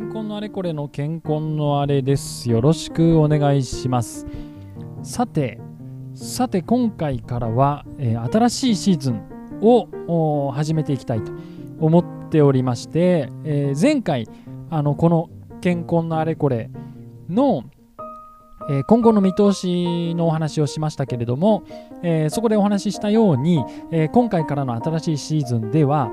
健康のあれこれの健康のあれです。よろしくお願いします。さて、さて今回からは、えー新しいシーズンを始めていきたいと思っておりまして、えー前回あのこの健康のあれこれの、えー今後の見通しのお話をしましたけれども、えーそこでお話ししたように、え今回からの新しいシーズンでは、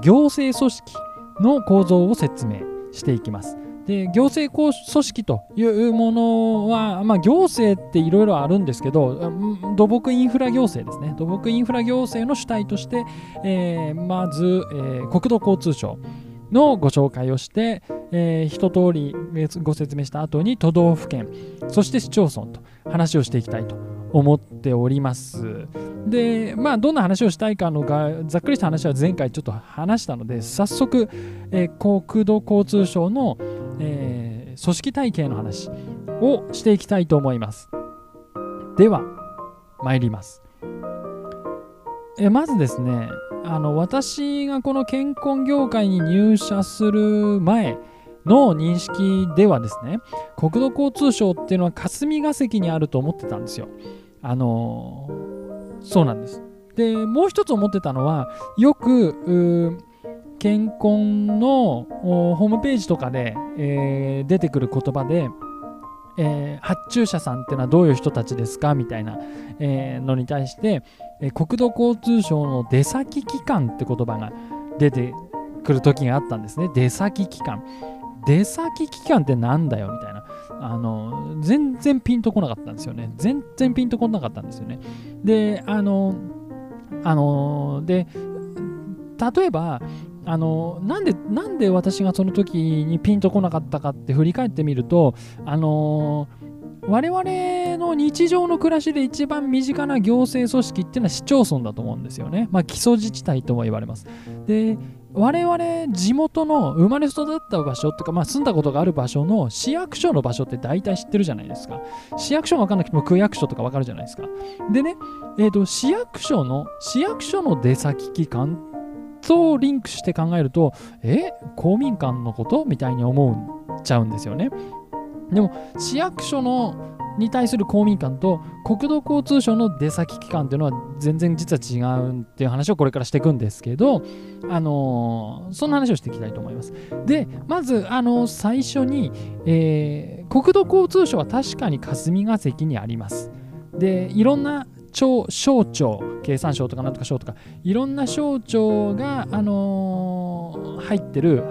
え行政組織の構造を説明していきます。で行政組織というものは、まあ、行政っていろいろあるんですけど土木インフラ行政ですね土木インフラ行政の主体として、えーまず、えー国土交通省のご紹介をして、えー一通りご説明した後に都道府県そして市町村と話をしていきたいと思っております。で、まあ、どんな話をしたいかのが、ざっくりした話は前回ちょっと話したので、早速、えー国土交通省の、えー組織体系の話をしていきたいと思います。では、参ります。えーまずですね、あの私がこの健康業界に入社する前の認識ではですね、国土交通省っていうのは霞が関にあると思ってたんですよ。あのーそうなんです。で、もう一つ思ってたのは、よく、健康のホームページとかで、えー出てくる言葉で、えー発注者さんっていうのはどういう人たちですかみたいな、えーのに対して、え国土交通省の出先機関って言葉が出てくる時があったんですね。出先機関。出先機関ってなんだよみたいな。あの、全然ピンとこなかったんですよね。全然ピンとこなかったんですよね。で、あの、あの、で、例えば、あのなんでなんで私がその時にピンとこなかったかって振り返ってみるとあの我々の日常の暮らしで一番身近な行政組織っていうのは市町村だと思うんですよね。まあ基礎自治体とも言われます。で我々地元の生まれ育った場所とか、まあ、住んだことがある場所の市役所の場所って大体知ってるじゃないですか。市役所が分かんなくても区役所とか分かるじゃないですか。でね、えー、と市役所の市役所の出先機関とリンクして考えるとえ公民館のこと？みたいに思っちゃうんですよね。でも市役所のに対する公民館と国土交通省の出先機関っていうのは全然実は違うっていう話をこれからしていくんですけど、あのーそんな話をしていきたいと思います。でまず、あのー最初に、えー国土交通省は確かに霞が関にあります。でいろんな庁省庁経産省とかなんとか省とかいろんな省庁が、あのー入ってる、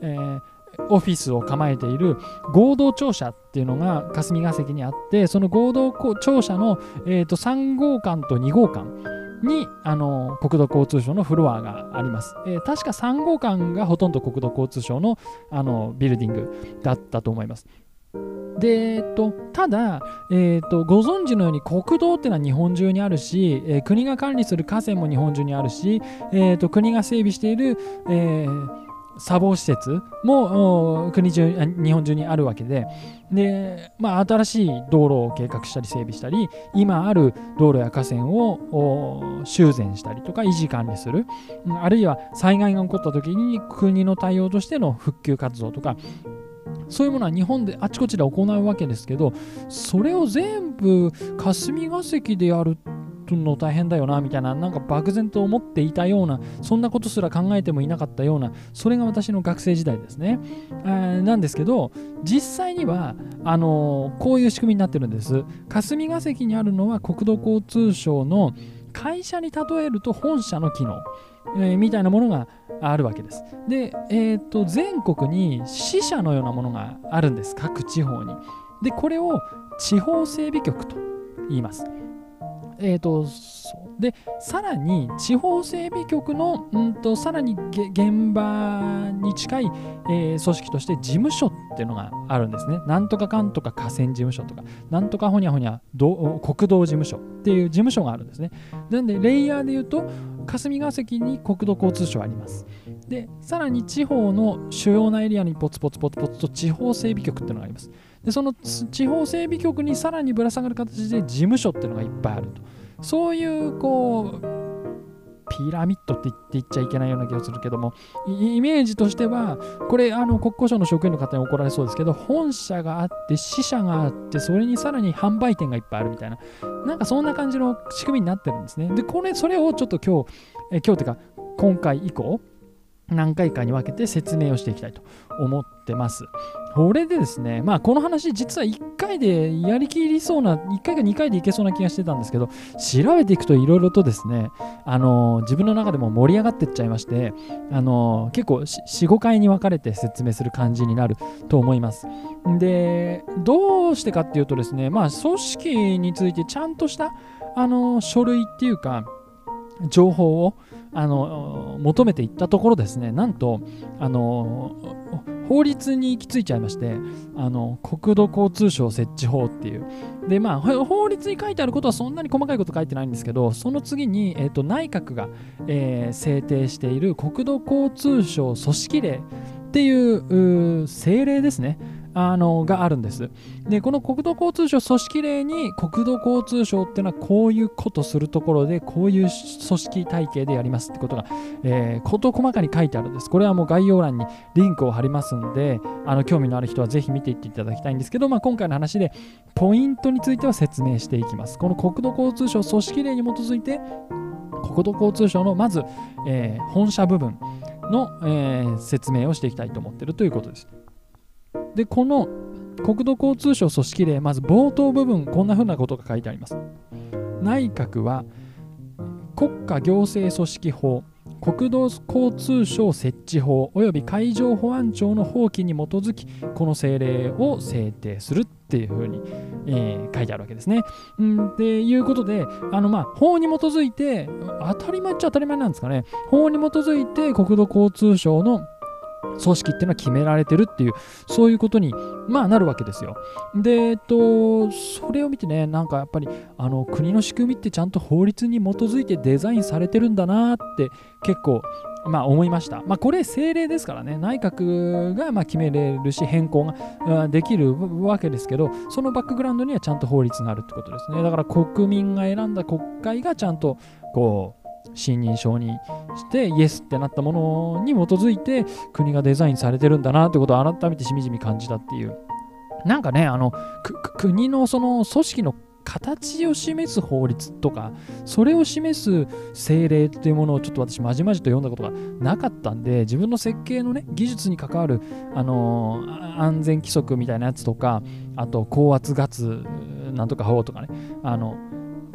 えーオフィスを構えている合同庁舎っていうのが霞が関にあってその合同庁舎の、えー、と3号館と2号館に、あの国土交通省のフロアがあります、えー確か3号館がほとんど国土交通省の、あのビルディングだったと思います。で、えっと、ただ、えっと、ご存知のように国道っていうのは日本中にあるし、えー国が管理する河川も日本中にあるし、えっと、国が整備している、えー砂防施設も国中日本中にあるわけで。で、まあ、新しい道路を計画したり整備したり今ある道路や河川を修繕したりとか維持管理する。あるいは災害が起こった時に国の対応としての復旧活動とか。そういうものは日本であちこちで行うわけですけどそれを全部霞が関でやるの大変だよなみたいななんか漠然と思っていたようなそんなことすら考えてもいなかったようなそれが私の学生時代ですね。あーなんですけど実際にはあのーこういう仕組みになってるんです。霞が関にあるのは国土交通省の会社に例えると本社の機能、えーみたいなものがあるわけです。で、えー、と全国に支社のようなものがあるんです各地方に。でこれを地方整備局と言います。えー、とそうでさらに地方整備局のうんとさらに現場に近い、えー組織として事務所っていうのがあるんですね。なんとかかんとか河川事務所とかなんとかほにゃほにゃど国道事務所っていう事務所があるんですね。なんでレイヤーで言うと霞が関に国土交通省あります。でさらに地方の主要なエリアにポツポツポツポツと地方整備局っていうのがあります。でその地方整備局にさらにぶら下がる形で事務所っていうのがいっぱいあると。そういうこうピラミッドって言って言っちゃいけないような気がするけどもイメージとしてはこれあの国交省の職員の方に怒られそうですけど本社があって支社があってそれにさらに販売店がいっぱいあるみたいな。なんかそんな感じの仕組みになってるんですね。でこれそれをちょっと今日え今日というか今回以降何回かに分けて説明をしていきたいと思ってます。これでですね、まあこの話実は1回でやりきりそうな、1回か2回でいけそうな気がしてたんですけど、調べていくといろいろとですね、あの自分の中でも盛り上がってっちゃいまして、あの結構4、5回に分かれて説明する感じになると思います。で、どうしてかっていうとですね、まあ組織についてちゃんとしたあの書類っていうか、情報をあの求めていったところですね。なんとあの法律に行き着いちゃいましてあの国土交通省設置法っていう。でまあ法律に書いてあることはそんなに細かいこと書いてないんですけどその次に、えーと、内閣が、えー、制定している国土交通省組織令っていう政令ですね。あのがあるんです。で、この国土交通省組織令に国土交通省っていうのはこういうことするところでこういう組織体系でやりますってことが、えー、事細かに書いてあるんです。これはもう概要欄にリンクを貼りますので、あの興味のある人はぜひ見ていっていただきたいんですけど、まあ、今回の話でポイントについては説明していきます。この国土交通省組織令に基づいて国土交通省のまず、えー、本社部分の、えー、説明をしていきたいと思っているということです。で、この国土交通省組織令、まず冒頭部分、こんな風なことが書いてあります。内閣は国家行政組織法、国土交通省設置法及び海上保安庁の法規に基づきこの政令を制定するっていうふうに、えー、書いてあるわけですね。うん、っていうことであの、まあ、法に基づいて当たり前っちゃ当たり前なんですかね法に基づいて国土交通省の組織っていうのは決められてるっていうそういうことにまあなるわけですよ。でえっとそれを見てねなんかやっぱりあの国の仕組みってちゃんと法律に基づいてデザインされてるんだなって結構まあ思いました。まあこれ政令ですからね内閣がま決めれるし変更ができるわけですけどそのバックグラウンドにはちゃんと法律があるってことですね。だから国民が選んだ国会がちゃんとこう信任承認してイエスってなったものに基づいて国がデザインされてるんだなってことを改めてしみじみ感じたっていう。なんかねあの国のその組織の形を示す法律とかそれを示す政令っていうものをちょっと私まじまじと読んだことがなかったんで自分の設計のね技術に関わる、あのー、安全規則みたいなやつとかあと高圧ガスなんとか法とかねあの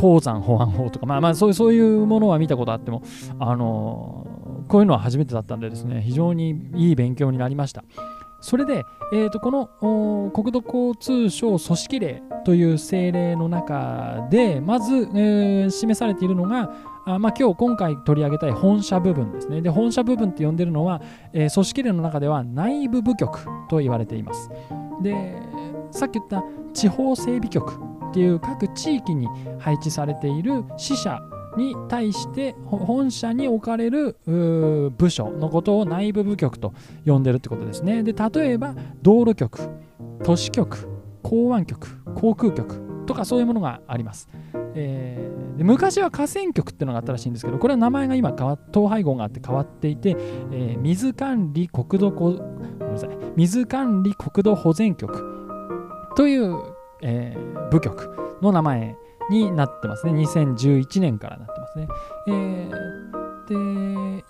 鉱山保安法とか、まあまあそういうそういうものは見たことあっても、あのこういうのは初めてだったんでですね、非常にいい勉強になりました。それで、えー、とこの国土交通省組織令という政令の中で、まず、えー、示されているのが、あまあ、今日今回取り上げたい本社部分ですね。で、本社部分って呼んでるのは、えー、組織令の中では内部部局と言われています。で、さっき言った地方整備局っていう各地域に配置されている支社に対して本社に置かれる部署のことを内部部局と呼んでるってことですね。で例えば道路局、都市局、港湾局、航空局とかそういうものがあります。えー、で昔は河川局っていうのがあったらしいんですけど、これは名前が今変わ統廃合があって変わっていて、えー、水管理国土ごめんなさい水管理国土保全局というえー、部局の名前になってますね。2011年からなってますね。えーって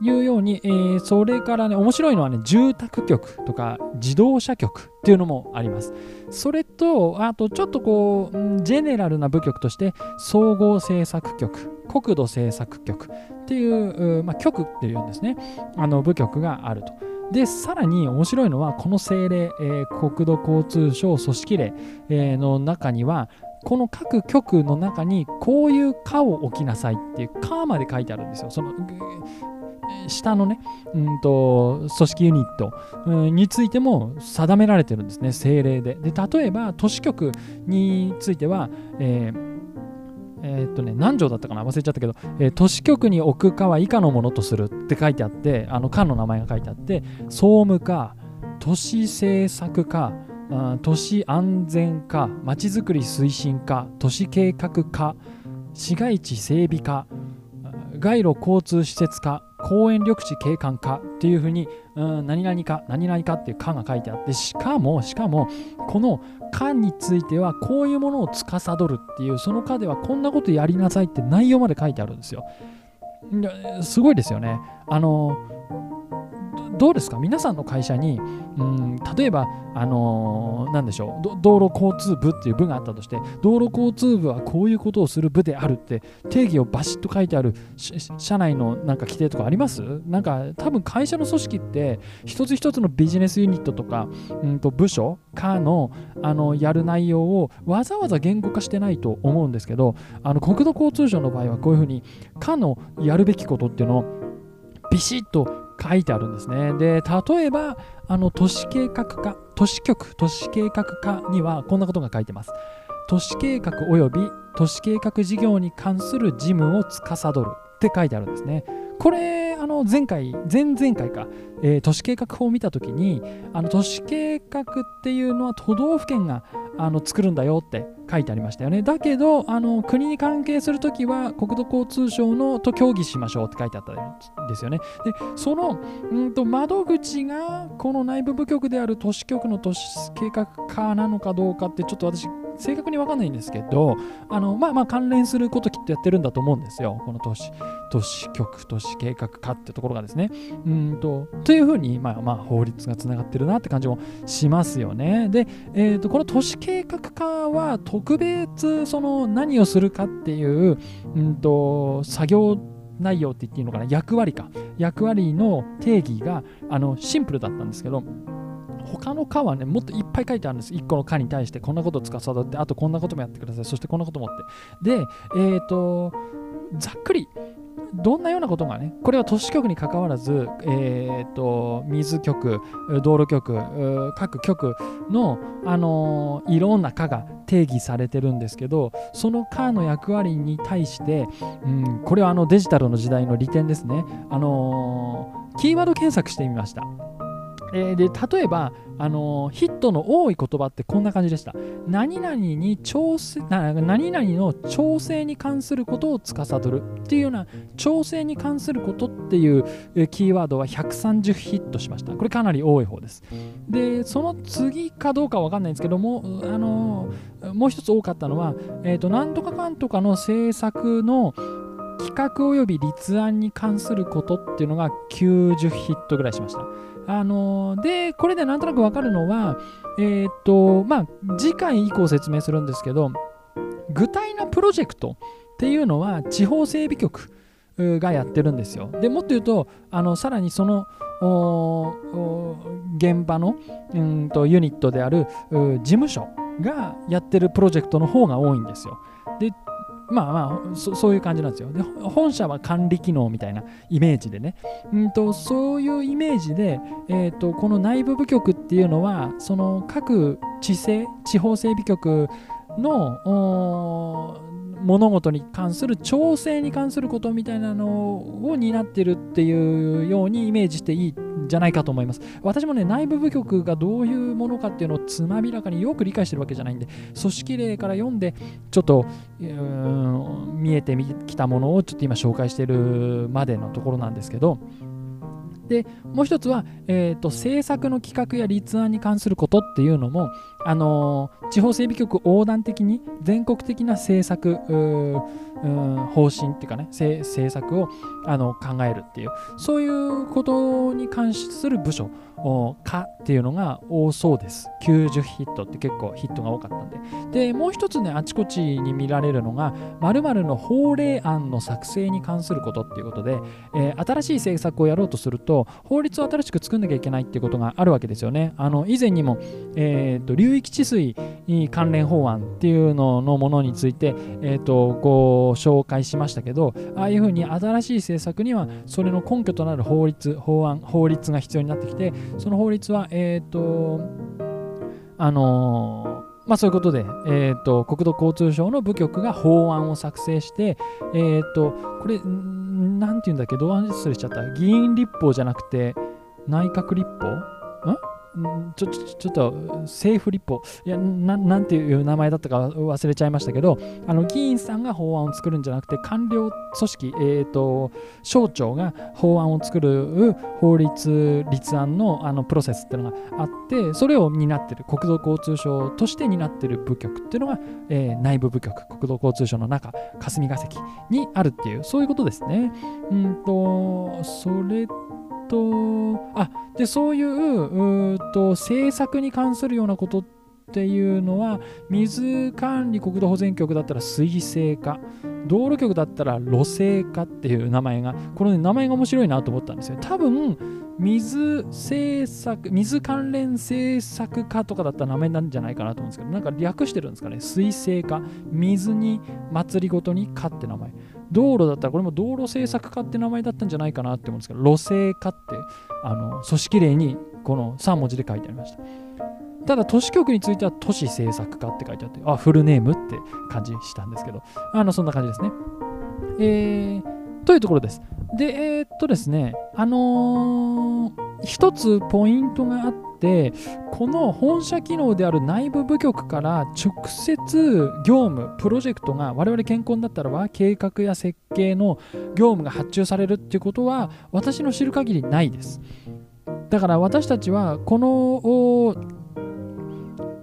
いうように、えー、それからね、面白いのはね、住宅局とか自動車局っていうのもあります。それと、あとちょっとこう、ジェネラルな部局として、総合政策局、国土政策局っていう、まあ、局っていうんですね、あの部局があると。で、さらに面白いのは、この政令、えー、国土交通省組織令、えー、の中には、この各局の中にこういう課を置きなさいっていう課まで書いてあるんですよ。その下のね、うんと、組織ユニット、うんについても定められてるんですね、政令で。で、例えば都市局については、えーえー、っとね、何条だったかな？忘れちゃったけど、えー、都市局に置く課は以下のものとするって書いてあって、あの課の名前が書いてあって、総務課、都市政策課、都市安全課、まちづくり推進課、都市計画課、市街地整備課街路交通施設課公園緑地景観課っていうふうに、うん、何々か何々かっていう課が書いてあってしかもしかもこの課についてはこういうものを司るっていうその課ではこんなことやりなさいって内容まで書いてあるんですよ。すごいですよね。あのどうですか？皆さんの会社に、うん、例えば、あのー、でしょう道路交通部っていう部があったとして道路交通部はこういうことをする部であるって定義をバシッと書いてある社内のなんか規定とかあります？なんか多分会社の組織って一つ一つのビジネスユニットとか、うんと部署かのあのやる内容をわざわざ言語化してないと思うんですけどあの国土交通省の場合はこういうふうに課のやるべきことっていうのをビシッと書いてあるんですね。で、例えば、あの都市計画課、都市局、都市計画課にはこんなことが書いてます。都市計画及び都市計画事業に関する事務を司るって書いてあるんですね。これ、あの前回、前々回か、えー、都市計画法を見たときに、あの都市計画っていうのは都道府県があの作るんだよって書いてありましたよね。だけど、あの国に関係するときは国土交通省のと協議しましょうって書いてあったんですよね。で、そのんと窓口がこの内部部局である都市局の都市計画課なのかどうかってちょっと私正確に分かんないんですけど、あのまあまあ関連することきっとやってるんだと思うんですよ。この都市、都市局、都市計画課ってところがですね。うんと、というふうに、まあまあ法律がつながってるなって感じもしますよね。で、えーと、この都市計画課は特別その何をするかっていう、うんと、作業内容って言っていいのかな？役割か役割の定義があのシンプルだったんですけど他の課はね、もっといっぱい書いてあるんです。1個の課に対してこんなことを司って、あとこんなこともやってください、そしてこんなこともって。で、えっ、ー、と、ざっくり、どんなようなことがね、これは都市局にかかわらず、えーと、水局、道路局、各局の、あのー、いろんな課が定義されてるんですけど、その課の役割に対して、うん、これはあのデジタルの時代の利点ですね、あのー、キーワード検索してみました。えー、で例えば、あのー、ヒットの多い言葉ってこんな感じでした。何々に調整何々の調整に関することを司るっていうような調整に関することっていうキーワードは130ヒットしました。これかなり多い方です。で、その次かどうかは分かんないんですけども、あのー、もう一つ多かったのは、えーと、なんとかかんとかの政策の企画及び立案に関することっていうのが90ヒットぐらいしました。あので、これでなんとなくわかるのは、えー、っと、まあ、次回以降説明するんですけど、具体なプロジェクトっていうのは地方整備局がやってるんですよ。でもっと言うと、あのさらにその現場のうんとユニットである事務所がやってるプロジェクトの方が多いんですよ。でまあまあそ、そういう感じなんですよ。で、本社は管理機能みたいなイメージでね。うんと、そういうイメージで、えーと、この内部部局っていうのは、その各地政、地方整備局の物事に関する調整に関することみたいなのを担ってるっていうようにイメージしていいんじゃないかと思います。私もね、内部部局がどういうものかっていうのをつまびらかによく理解してるわけじゃないんで、組織例から読んで、ちょっと見えてきたものをちょっと今紹介してるまでのところなんですけど、でもう一つは、えーと、政策の企画や立案に関することっていうのも、あのー、地方整備局横断的に全国的な政策うん方針っていうかね政策をあの考えるっていうそういうことに関する部署かっていうのが多そうです。90ヒットって結構ヒットが多かったんで。で、もう一つね、あちこちに見られるのが、〇〇の法令案の作成に関することっていうことで、えー、新しい政策をやろうとすると、法律を新しく作んなきゃいけないっていうことがあるわけですよね。あの以前にも、えーと、流域治水関連法案っていうののものについて、えーとこう、ご紹介しましたけど、ああいうふうに新しい政策にはそれの根拠となる法律、法案、法律が必要になってきて、その法律は、えっ、ー、と、あのー、まあ、そういうことで、えーと、国土交通省の部局が法案を作成して、えーと、これ、なんていうんだっけ、どう失礼しちゃった。議員立法じゃなくて、内閣立法？ん？ちょちょちょっと政府立法いやなんていう名前だったか忘れちゃいましたけどあの議員さんが法案を作るんじゃなくて官僚組織、えーと、省庁が法案を作る法律立案のあのプロセスっていうのがあってそれを担ってる国土交通省として担ってる部局っていうのが、えー、内部部局国土交通省の中霞が関にあるっていうそういうことですね。うんとそれと、あ、で、そういううと政策に関するようなことっていうのは、水管理国土保全局だったら水性化、道路局だったら路性化っていう名前が、この、ね、名前が面白いなと思ったんですよ。多分、水政策、水関連政策課とかだったら名前なんじゃないかなと思うんですけど、なんか略してるんですかね。水性化、水に祭りごとに課って名前。道路だったらこれも道路政策課って名前だったんじゃないかなって思うんですけど、路政課ってあの組織例にこの3文字で書いてありました。ただ都市局については都市政策課って書いてあって、あ、フルネームって感じしたんですけど、あの、そんな感じですね。えー、というところです。で、えー、っとですね、あのー、一つポイントがあって、この本社機能である内部部局から直接業務、プロジェクトが我々健康だったらは計画や設計の業務が発注されるっていうことは私の知る限りないです。だから私たちはこの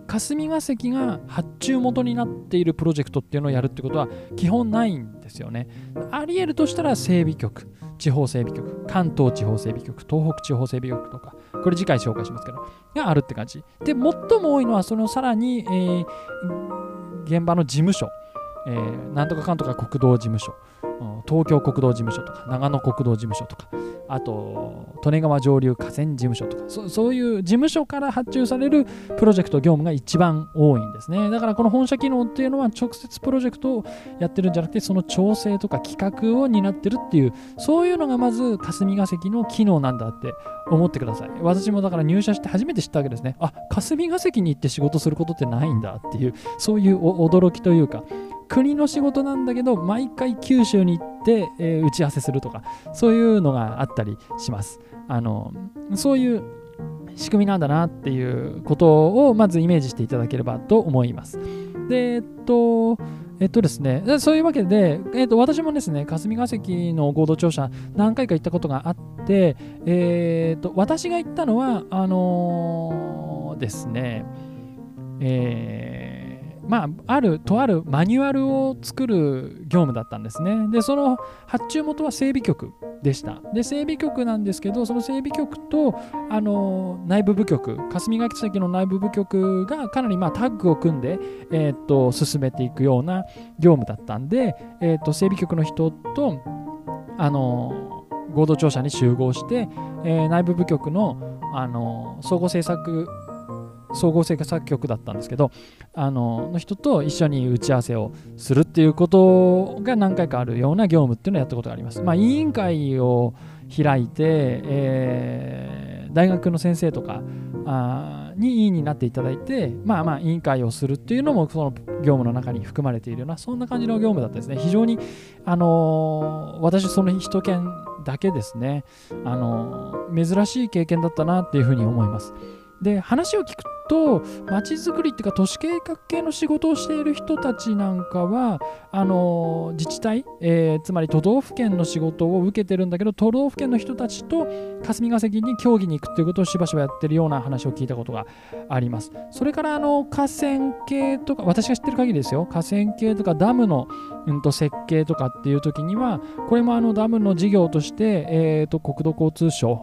霞が関が発注元になっているプロジェクトっていうのをやるってことは基本ないんですよね。ありえるとしたら整備局、地方整備局、関東地方整備局、東北地方整備局とか、これ次回紹介しますけど、があるって感じ。で、最も多いのはそのさらに、えー、現場の事務所、えー、なんとかかんとか国道事務所、東京国道事務所とか長野国道事務所とか。あと利根川上流河川事務所とか。そういう事務所から発注されるプロジェクト業務が一番多いんですね。だからこの本社機能っていうのは直接プロジェクトをやってるんじゃなくてその調整とか企画を担ってるっていうそういうのがまず霞が関の機能なんだって思ってください。私もだから入社して初めて知ったわけですね。あ霞が関に行って仕事することってないんだっていうそういう驚きというか国の仕事なんだけど毎回九州に行って、えー、打ち合わせするとかそういうのがあったりします。あのそういう仕組みなんだなっていうことをまずイメージしていただければと思います。でえっとえっとですね、そういうわけで、えっと、私もですね、霞が関の合同庁舎何回か行ったことがあって、えー、っと、私が行ったのは、あのー、ですね、えーまあ、あるとあるマニュアルを作る業務だったんですね。で、その発注元は整備局でした。で、整備局なんですけど、その整備局とあの内部部局、霞ヶ関の内部部局がかなりまあタッグを組んで、えー、っと進めていくような業務だったんで、えー、っと整備局の人とあの合同庁舎に集合して、えー、内部部局のあの総合政策総合政策局だったんですけどあのの人と一緒に打ち合わせをするっていうことが何回かあるような業務っていうのをやったことがあります。まあ、委員会を開いて、えー、大学の先生とかあに委員になっていただいて、まあまあ委員会をするっていうのもその業務の中に含まれているような、そんな感じの業務だったですね。非常に、あのー、私その一件だけですね、あのー、珍しい経験だったなっていうふうに思います。で、話を聞くと街づくりっていうか都市計画系の仕事をしている人たちなんかはあの自治体、えー、つまり都道府県の仕事を受けてるんだけど都道府県の人たちと霞が関に協議に行くっていうことをしばしばやってるような話を聞いたことがあります。それからあの河川系とか私が知ってる限りですよ。河川系とかダムの、うん、と設計とかっていう時にはこれもあのダムの事業として、えーと国土交通省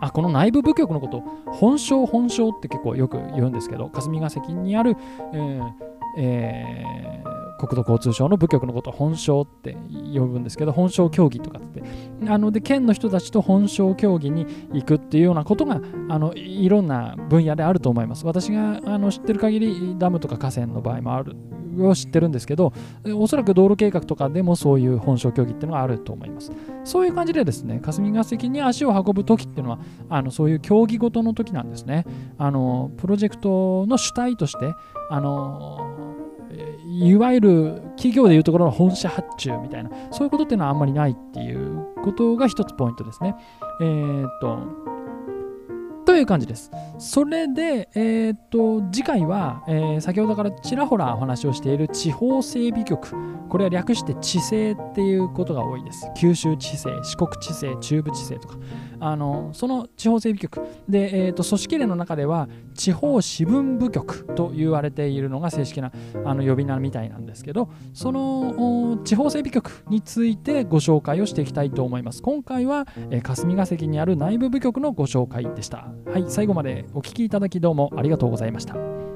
あこの内部部局のこと。本省本省って結構よく言うんですけど霞が関にある、えーえー、国土交通省の部局のことを本省って呼ぶんですけど本省協議とかって。あので県の人たちと本省協議に行くっていうようなことがあのいろんな分野であると思います。私があの知ってる限りダムとか河川の場合もある。を知ってるんですけど、おそらく道路計画とかでもそういう本省協議っていうのがあると思います。そういう感じでですね、霞が関に足を運ぶ時っていうのは、あのそういう競技ごとの時なんですね。あのプロジェクトの主体として、あのいわゆる企業でいうところの本社発注みたいな、そういうことっていうのはあんまりないっていうことが一つポイントですね。えー、っと、という感じです。それで、えー、っと次回は、えー、先ほどからちらほらお話をしている地方整備局、これは略して地政っていうことが多いです。九州地政、四国地政、中部地政とか。あのその地方整備局。で、えーと、組織例の中では地方支分部局と言われているのが正式なあの呼び名みたいなんですけどその地方整備局についてご紹介をしていきたいと思います。今回は、えー、霞が関にある内部部局のご紹介でした。はい最後までお聴きいただきどうもありがとうございました。